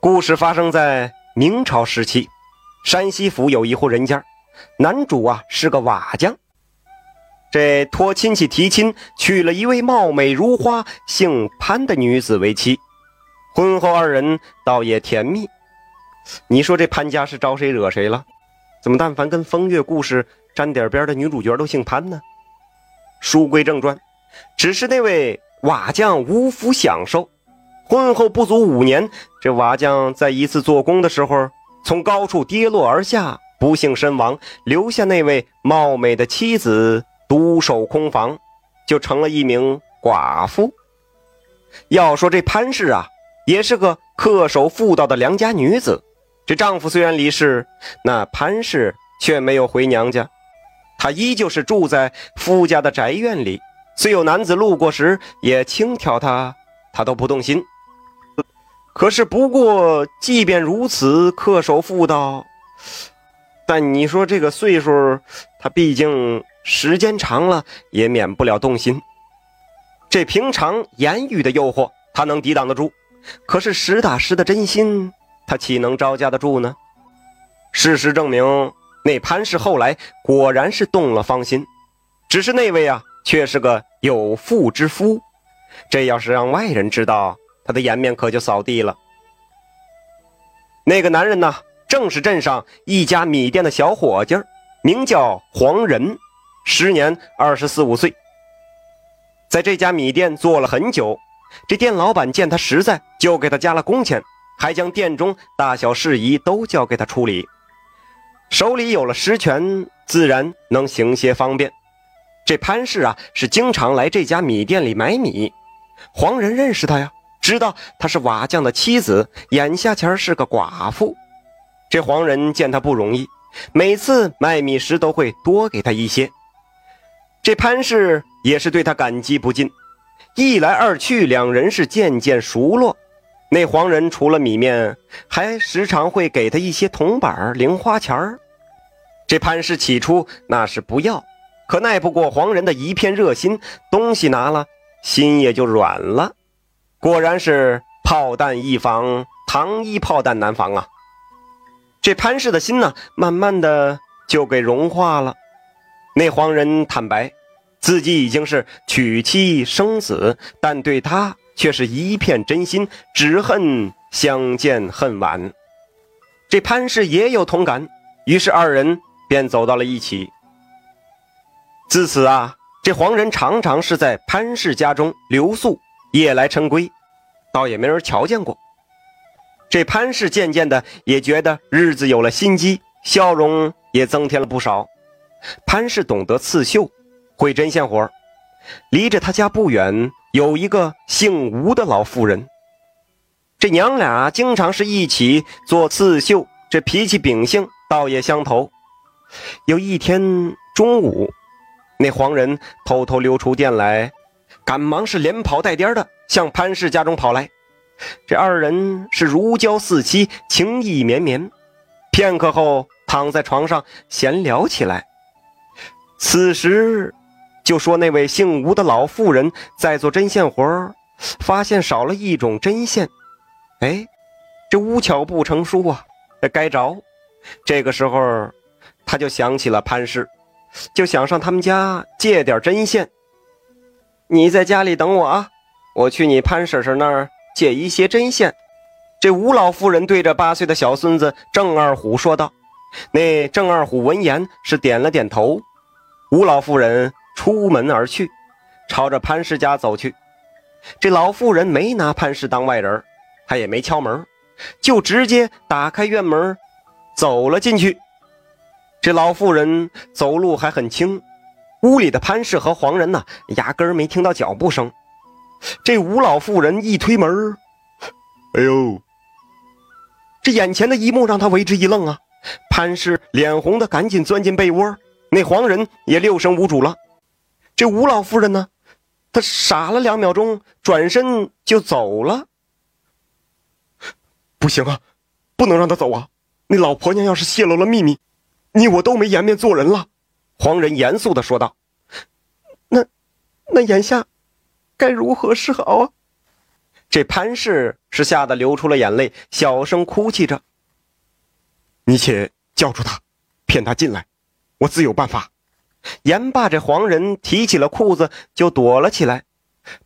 故事发生在明朝时期，山西府有一户人家，男主啊是个瓦匠。这托亲戚提亲，娶了一位貌美如花、姓潘的女子为妻。婚后二人倒也甜蜜。你说这潘家是招谁惹谁了？怎么但凡跟风月故事沾点边的女主角都姓潘呢？书归正传，只是那位瓦匠无福享受。婚后不足五年，这瓦匠在一次做工的时候，从高处跌落而下，不幸身亡，留下那位貌美的妻子独守空房，就成了一名寡妇。要说这潘氏啊，也是个恪守妇道的良家女子。这丈夫虽然离世，那潘氏却没有回娘家，她依旧是住在夫家的宅院里。虽有男子路过时也轻佻她，她都不动心。可是，不过，即便如此恪守妇道，但你说这个岁数，他毕竟时间长了，也免不了动心。这平常言语的诱惑，他能抵挡得住；可是实打实的真心，他岂能招架得住呢？事实证明，那潘氏后来果然是动了芳心，只是那位啊，却是个有妇之夫。这要是让外人知道，他的颜面可就扫地了。那个男人呢，正是镇上一家米店的小伙计，名叫黄仁，时年二十四五岁。在这家米店做了很久，这店老板见他实在，就给他加了工钱，还将店中大小事宜都交给他处理。手里有了实权，自然能行些方便。这潘氏啊，是经常来这家米店里买米，黄仁认识他呀。知道她是瓦匠的妻子，眼下前是个寡妇。这黄仁见她不容易，每次卖米时都会多给她一些。这潘氏也是对她感激不尽。一来二去，两人是渐渐熟络。那黄仁除了米面，还时常会给他一些铜板、零花钱这潘氏起初那是不要，可耐不过黄仁的一片热心，东西拿了，心也就软了。果然是炮弹易防，糖衣炮弹难防啊！这潘氏的心呢，慢慢的就给融化了。那黄人坦白，自己已经是娶妻生子，但对他却是一片真心，只恨相见恨晚。这潘氏也有同感，于是二人便走到了一起。自此啊，这黄人常常是在潘氏家中留宿。夜来晨归，倒也没人瞧见过。这潘氏渐渐的也觉得日子有了心机，笑容也增添了不少。潘氏懂得刺绣，会针线活离着他家不远有一个姓吴的老妇人。这娘俩经常是一起做刺绣，这脾气秉性倒也相投。有一天中午，那黄人偷偷溜出店来。赶忙是连跑带颠的向潘氏家中跑来，这二人是如胶似漆，情意绵绵。片刻后，躺在床上闲聊起来。此时，就说那位姓吴的老妇人在做针线活发现少了一种针线。哎，这无巧不成书啊，该着。这个时候，他就想起了潘氏，就想上他们家借点针线。你在家里等我啊，我去你潘婶婶那儿借一些针线。这吴老妇人对着八岁的小孙子郑二虎说道。那郑二虎闻言是点了点头。吴老妇人出门而去，朝着潘氏家走去。这老妇人没拿潘氏当外人，她也没敲门，就直接打开院门走了进去。这老妇人走路还很轻。屋里的潘氏和黄仁呢，压根儿没听到脚步声。这吴老妇人一推门，哎呦！这眼前的一幕让他为之一愣啊！潘氏脸红的赶紧钻进被窝，那黄仁也六神无主了。这吴老妇人呢，她傻了两秒钟，转身就走了。不行啊，不能让他走啊！那老婆娘要是泄露了秘密，你我都没颜面做人了。黄仁严肃的说道：“那，那眼下该如何是好啊？”这潘氏是吓得流出了眼泪，小声哭泣着：“你且叫住他，骗他进来，我自有办法。”言罢，这黄人提起了裤子就躲了起来。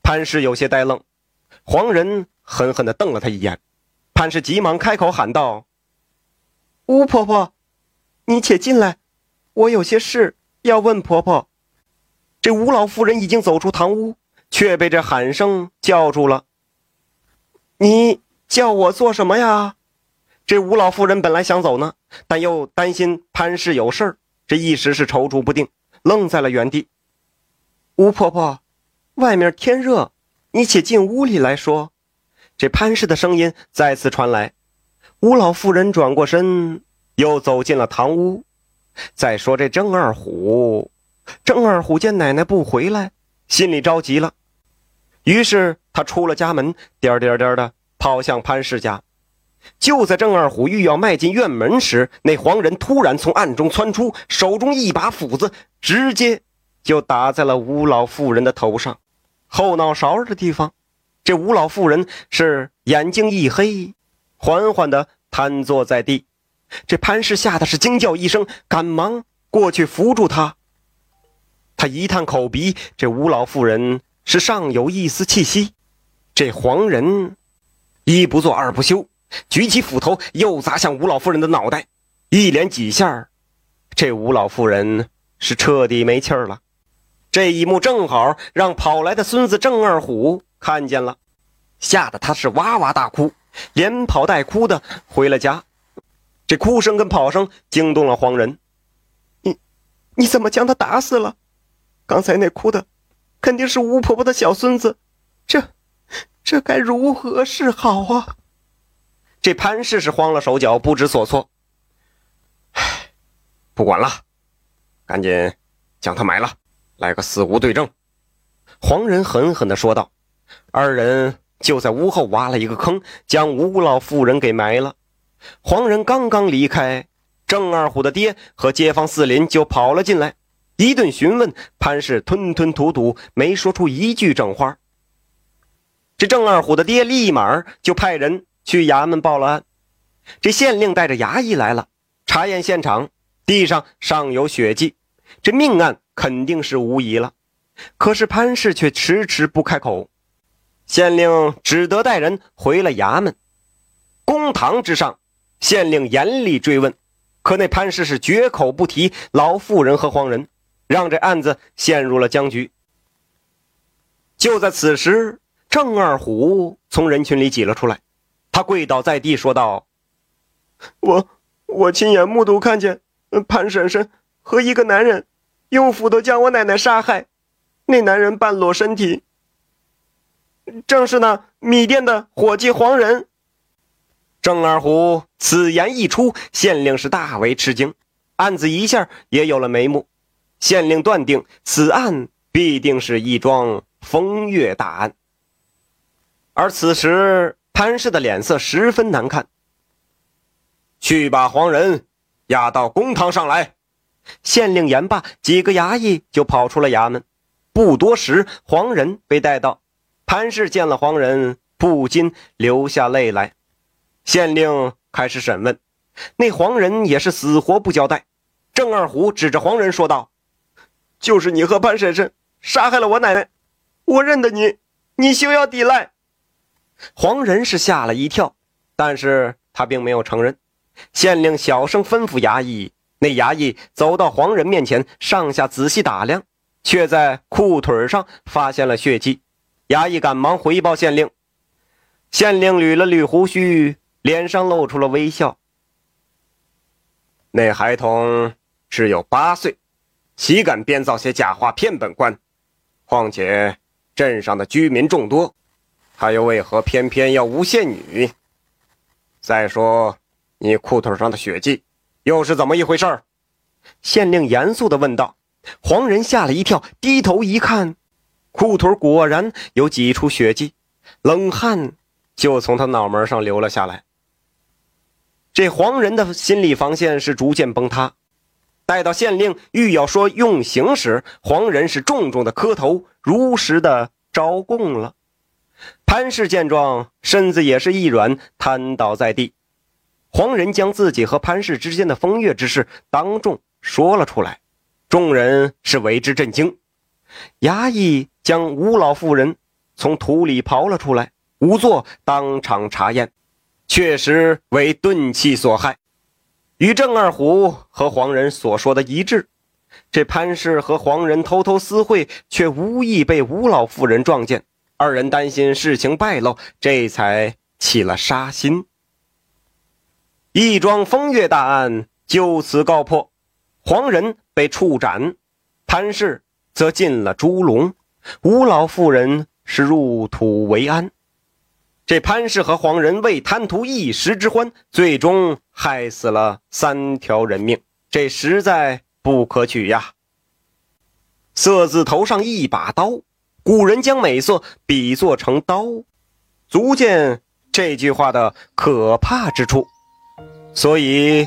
潘氏有些呆愣，黄人狠狠地瞪了他一眼。潘氏急忙开口喊道：“巫婆婆，你且进来，我有些事要问婆婆。”这吴老妇人已经走出堂屋，却被这喊声叫住了。“你叫我做什么呀？”这吴老妇人本来想走呢，但又担心潘氏有事儿，这一时是踌躇不定，愣在了原地。吴婆婆，外面天热，你且进屋里来说。这潘氏的声音再次传来，吴老妇人转过身，又走进了堂屋。再说这郑二虎，郑二虎见奶奶不回来，心里着急了，于是他出了家门，颠颠颠的跑向潘氏家。就在郑二虎欲要迈进院门时，那黄人突然从暗中窜出，手中一把斧子，直接就打在了吴老妇人的头上，后脑勺的地方。这吴老妇人是眼睛一黑，缓缓地瘫坐在地。这潘氏吓得是惊叫一声，赶忙过去扶住他。他一探口鼻，这吴老妇人是尚有一丝气息。这黄人一不做二不休，举起斧头又砸向吴老妇人的脑袋，一连几下，这吴老妇人是彻底没气儿了。这一幕正好让跑来的孙子郑二虎。看见了，吓得他是哇哇大哭，连跑带哭的回了家。这哭声跟跑声惊动了黄人。你，你怎么将他打死了？刚才那哭的，肯定是吴婆婆的小孙子。这，这该如何是好啊？这潘氏是慌了手脚，不知所措。唉，不管了，赶紧将他埋了，来个死无对证。黄人狠狠地说道。二人就在屋后挖了一个坑，将吴老妇人给埋了。黄仁刚刚离开，郑二虎的爹和街坊四邻就跑了进来，一顿询问，潘氏吞吞吐吐，没说出一句正话。这郑二虎的爹立马就派人去衙门报了案。这县令带着衙役来了，查验现场，地上尚有血迹，这命案肯定是无疑了。可是潘氏却迟迟不开口。县令只得带人回了衙门。公堂之上，县令严厉追问，可那潘氏是绝口不提老妇人和黄人，让这案子陷入了僵局。就在此时，郑二虎从人群里挤了出来，他跪倒在地，说道：“我我亲眼目睹看见潘婶婶和一个男人用斧头将我奶奶杀害，那男人半裸身体。”正是那米店的伙计黄仁。郑二虎此言一出，县令是大为吃惊，案子一下也有了眉目。县令断定此案必定是一桩风月大案。而此时潘氏的脸色十分难看。去把黄仁押到公堂上来。县令言罢，几个衙役就跑出了衙门。不多时，黄仁被带到。潘氏见了黄人，不禁流下泪来。县令开始审问，那黄人也是死活不交代。郑二虎指着黄人说道：“就是你和潘婶婶杀害了我奶奶，我认得你，你休要抵赖。”黄人是吓了一跳，但是他并没有承认。县令小声吩咐衙役，那衙役走到黄人面前，上下仔细打量，却在裤腿上发现了血迹。衙役赶忙回报县令，县令捋了捋胡须，脸上露出了微笑。那孩童只有八岁，岂敢编造些假话骗本官？况且镇上的居民众多，他又为何偏偏要诬陷女？再说，你裤腿上的血迹又是怎么一回事？县令严肃地问道。黄仁吓了一跳，低头一看。裤腿果然有几处血迹，冷汗就从他脑门上流了下来。这黄人的心理防线是逐渐崩塌。待到县令欲要说用刑时，黄人是重重的磕头，如实的招供了。潘氏见状，身子也是一软，瘫倒在地。黄仁将自己和潘氏之间的风月之事当众说了出来，众人是为之震惊。衙役将吴老妇人从土里刨了出来，仵作当场查验，确实为钝器所害，与郑二虎和黄仁所说的一致。这潘氏和黄仁偷偷私会，却无意被吴老妇人撞见。二人担心事情败露，这才起了杀心。一桩风月大案就此告破，黄仁被处斩，潘氏则进了猪笼，吴老妇人是入土为安。这潘氏和黄仁为贪图一时之欢，最终害死了三条人命，这实在。不可取呀！色字头上一把刀，古人将美色比作成刀，足见这句话的可怕之处。所以，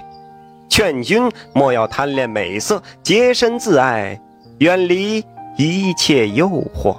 劝君莫要贪恋美色，洁身自爱，远离一切诱惑。